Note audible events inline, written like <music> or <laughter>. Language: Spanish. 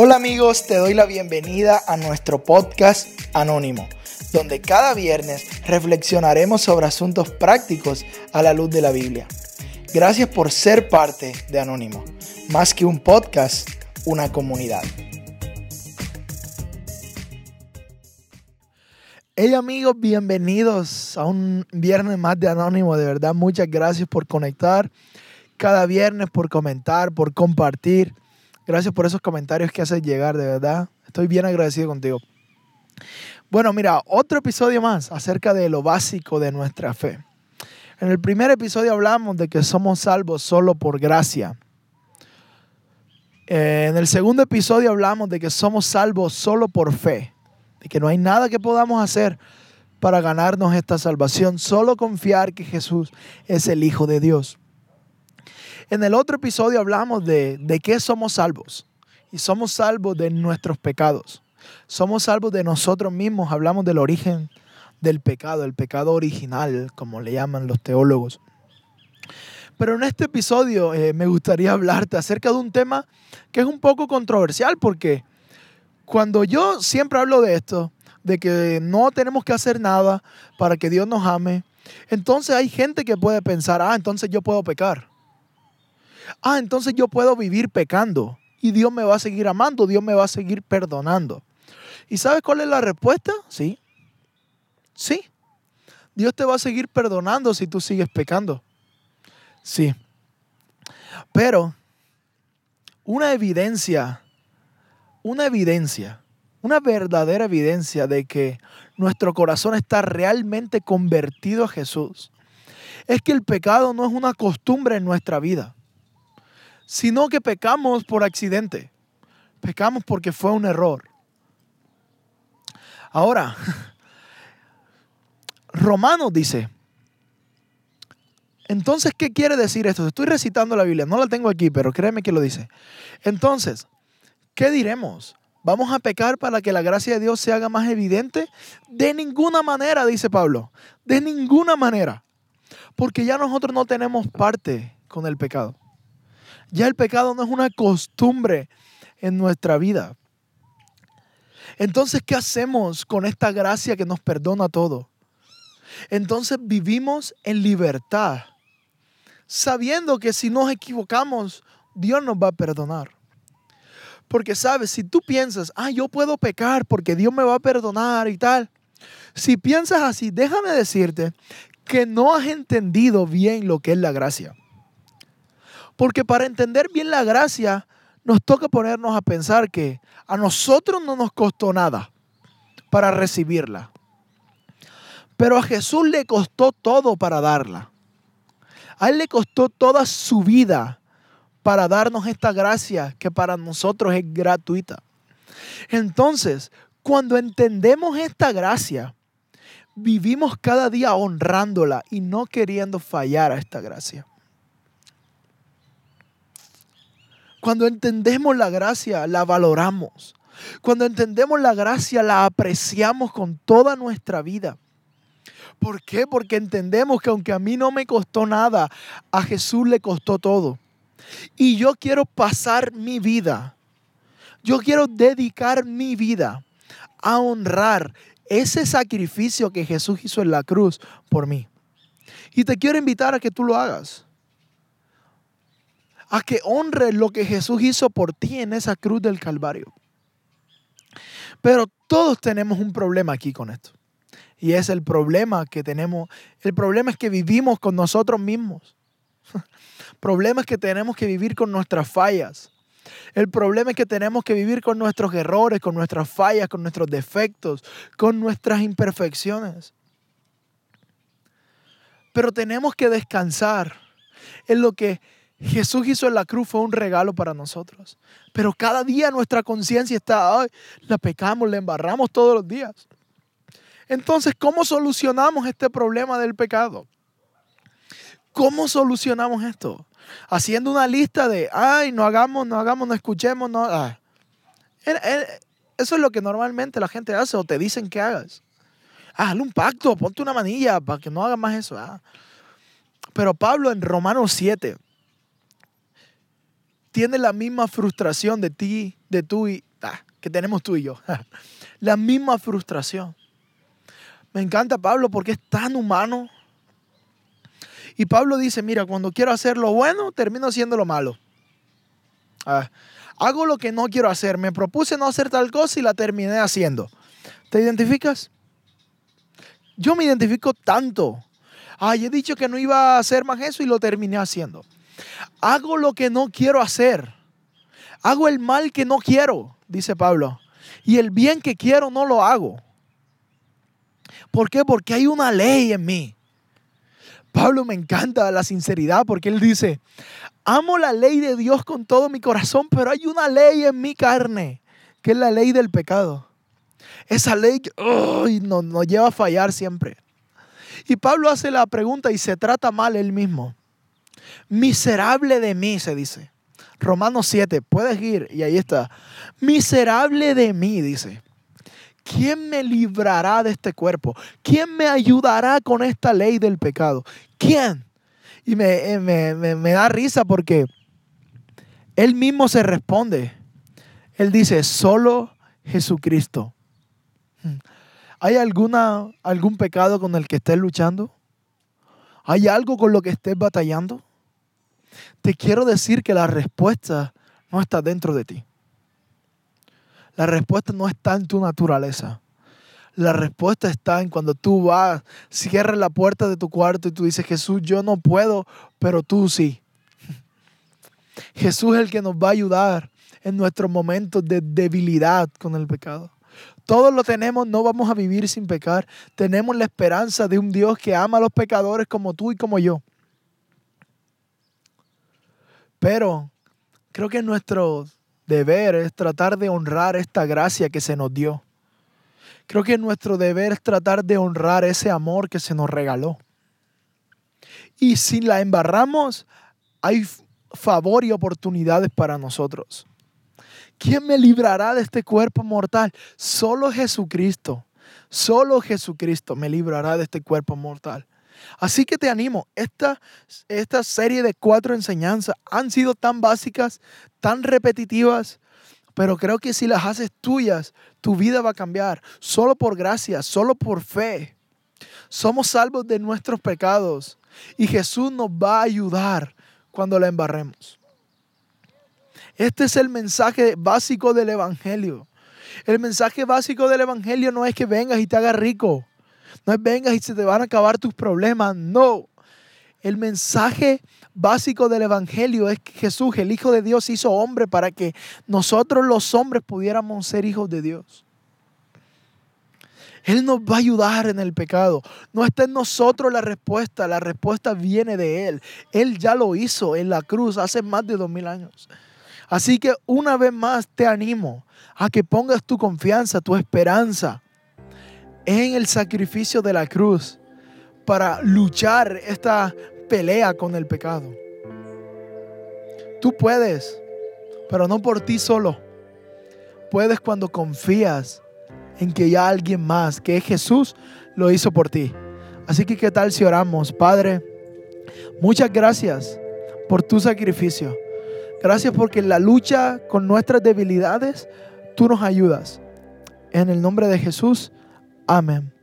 Hola amigos, te doy la bienvenida a nuestro podcast Anónimo, donde cada viernes reflexionaremos sobre asuntos prácticos a la luz de la Biblia. Gracias por ser parte de Anónimo, más que un podcast, una comunidad. Hey amigos, bienvenidos a un viernes más de Anónimo. De verdad, muchas gracias por conectar cada viernes, por comentar, por compartir. Gracias por esos comentarios que haces llegar, de verdad. Estoy bien agradecido contigo. Bueno, mira, otro episodio más acerca de lo básico de nuestra fe. En el primer episodio hablamos de que somos salvos solo por gracia. Eh, en el segundo episodio hablamos de que somos salvos solo por fe, de que no hay nada que podamos hacer para ganarnos esta salvación, solo confiar que Jesús es el Hijo de Dios. En el otro episodio hablamos de, de qué somos salvos. Y somos salvos de nuestros pecados. Somos salvos de nosotros mismos. Hablamos del origen del pecado, el pecado original, como le llaman los teólogos. Pero en este episodio eh, me gustaría hablarte acerca de un tema que es un poco controversial porque cuando yo siempre hablo de esto, de que no tenemos que hacer nada para que Dios nos ame, entonces hay gente que puede pensar, ah, entonces yo puedo pecar ah, entonces yo puedo vivir pecando y Dios me va a seguir amando, Dios me va a seguir perdonando. ¿Y sabes cuál es la respuesta? Sí. Sí. Dios te va a seguir perdonando si tú sigues pecando. Sí. Pero una evidencia, una evidencia, una verdadera evidencia de que nuestro corazón está realmente convertido a Jesús, es que el pecado no es una costumbre en nuestra vida sino que pecamos por accidente. Pecamos porque fue un error. Ahora, <laughs> Romanos dice, entonces, ¿qué quiere decir esto? Estoy recitando la Biblia, no la tengo aquí, pero créeme que lo dice. Entonces, ¿qué diremos? ¿Vamos a pecar para que la gracia de Dios se haga más evidente? De ninguna manera, dice Pablo, de ninguna manera. Porque ya nosotros no tenemos parte con el pecado. Ya el pecado no es una costumbre en nuestra vida. Entonces, ¿qué hacemos con esta gracia que nos perdona todo? Entonces vivimos en libertad, sabiendo que si nos equivocamos, Dios nos va a perdonar. Porque sabes, si tú piensas, ah, yo puedo pecar porque Dios me va a perdonar y tal, si piensas así, déjame decirte que no has entendido bien lo que es la gracia. Porque para entender bien la gracia, nos toca ponernos a pensar que a nosotros no nos costó nada para recibirla. Pero a Jesús le costó todo para darla. A Él le costó toda su vida para darnos esta gracia que para nosotros es gratuita. Entonces, cuando entendemos esta gracia, vivimos cada día honrándola y no queriendo fallar a esta gracia. Cuando entendemos la gracia, la valoramos. Cuando entendemos la gracia, la apreciamos con toda nuestra vida. ¿Por qué? Porque entendemos que aunque a mí no me costó nada, a Jesús le costó todo. Y yo quiero pasar mi vida, yo quiero dedicar mi vida a honrar ese sacrificio que Jesús hizo en la cruz por mí. Y te quiero invitar a que tú lo hagas a que honres lo que Jesús hizo por ti en esa cruz del Calvario. Pero todos tenemos un problema aquí con esto. Y es el problema que tenemos. El problema es que vivimos con nosotros mismos. <laughs> El problema es que tenemos que vivir con nuestras fallas. El problema es que tenemos que vivir con nuestros errores, con nuestras fallas, con nuestros defectos, con nuestras imperfecciones. Pero tenemos que descansar en lo que Jesús hizo en la cruz fue un regalo para nosotros. Pero cada día nuestra conciencia está, ay, la pecamos, la embarramos todos los días. Entonces, ¿cómo solucionamos este problema del pecado? ¿Cómo solucionamos esto? Haciendo una lista de, ay, no hagamos, no hagamos, no escuchemos, no. Eso es lo que normalmente la gente hace o te dicen que hagas. Hazle un pacto, ponte una manilla para que no hagas más eso. Ah. Pero Pablo en Romanos 7, tiene la misma frustración de ti, de tú y ah, que tenemos tú y yo. <laughs> la misma frustración. Me encanta Pablo porque es tan humano. Y Pablo dice, mira, cuando quiero hacer lo bueno, termino haciendo lo malo. Ah, hago lo que no quiero hacer. Me propuse no hacer tal cosa y la terminé haciendo. ¿Te identificas? Yo me identifico tanto. Ay, he dicho que no iba a hacer más eso y lo terminé haciendo. Hago lo que no quiero hacer. Hago el mal que no quiero, dice Pablo. Y el bien que quiero no lo hago. ¿Por qué? Porque hay una ley en mí. Pablo me encanta la sinceridad porque él dice, amo la ley de Dios con todo mi corazón, pero hay una ley en mi carne, que es la ley del pecado. Esa ley nos lleva a fallar siempre. Y Pablo hace la pregunta y se trata mal él mismo. Miserable de mí, se dice. Romanos 7, puedes ir y ahí está. Miserable de mí, dice. ¿Quién me librará de este cuerpo? ¿Quién me ayudará con esta ley del pecado? ¿Quién? Y me, eh, me, da risa porque él mismo se responde. Él dice, solo Jesucristo. Hmm. ¿Hay alguna, algún pecado con el que estés luchando? ¿Hay algo con lo que estés batallando? Te quiero decir que la respuesta no está dentro de ti. La respuesta no está en tu naturaleza. La respuesta está en cuando tú vas, cierras la puerta de tu cuarto y tú dices, Jesús, yo no puedo, pero tú sí. Jesús es el que nos va a ayudar en nuestros momentos de debilidad con el pecado. Todos lo tenemos, no vamos a vivir sin pecar. Tenemos la esperanza de un Dios que ama a los pecadores como tú y como yo. Pero creo que nuestro deber es tratar de honrar esta gracia que se nos dio. Creo que nuestro deber es tratar de honrar ese amor que se nos regaló. Y si la embarramos, hay favor y oportunidades para nosotros. ¿Quién me librará de este cuerpo mortal? Solo Jesucristo. Solo Jesucristo me librará de este cuerpo mortal. Así que te animo, esta, esta serie de cuatro enseñanzas han sido tan básicas, tan repetitivas, pero creo que si las haces tuyas, tu vida va a cambiar, solo por gracia, solo por fe. Somos salvos de nuestros pecados y Jesús nos va a ayudar cuando la embarremos. Este es el mensaje básico del Evangelio. El mensaje básico del Evangelio no es que vengas y te hagas rico. No es vengas y se te van a acabar tus problemas. No. El mensaje básico del Evangelio es que Jesús, el Hijo de Dios, hizo hombre para que nosotros los hombres pudiéramos ser hijos de Dios. Él nos va a ayudar en el pecado. No está en nosotros la respuesta, la respuesta viene de Él. Él ya lo hizo en la cruz hace más de dos mil años. Así que una vez más te animo a que pongas tu confianza, tu esperanza en el sacrificio de la cruz para luchar esta pelea con el pecado. Tú puedes, pero no por ti solo. Puedes cuando confías en que ya alguien más, que es Jesús, lo hizo por ti. Así que, ¿qué tal si oramos? Padre, muchas gracias por tu sacrificio. Gracias porque en la lucha con nuestras debilidades, tú nos ayudas. En el nombre de Jesús. Amen.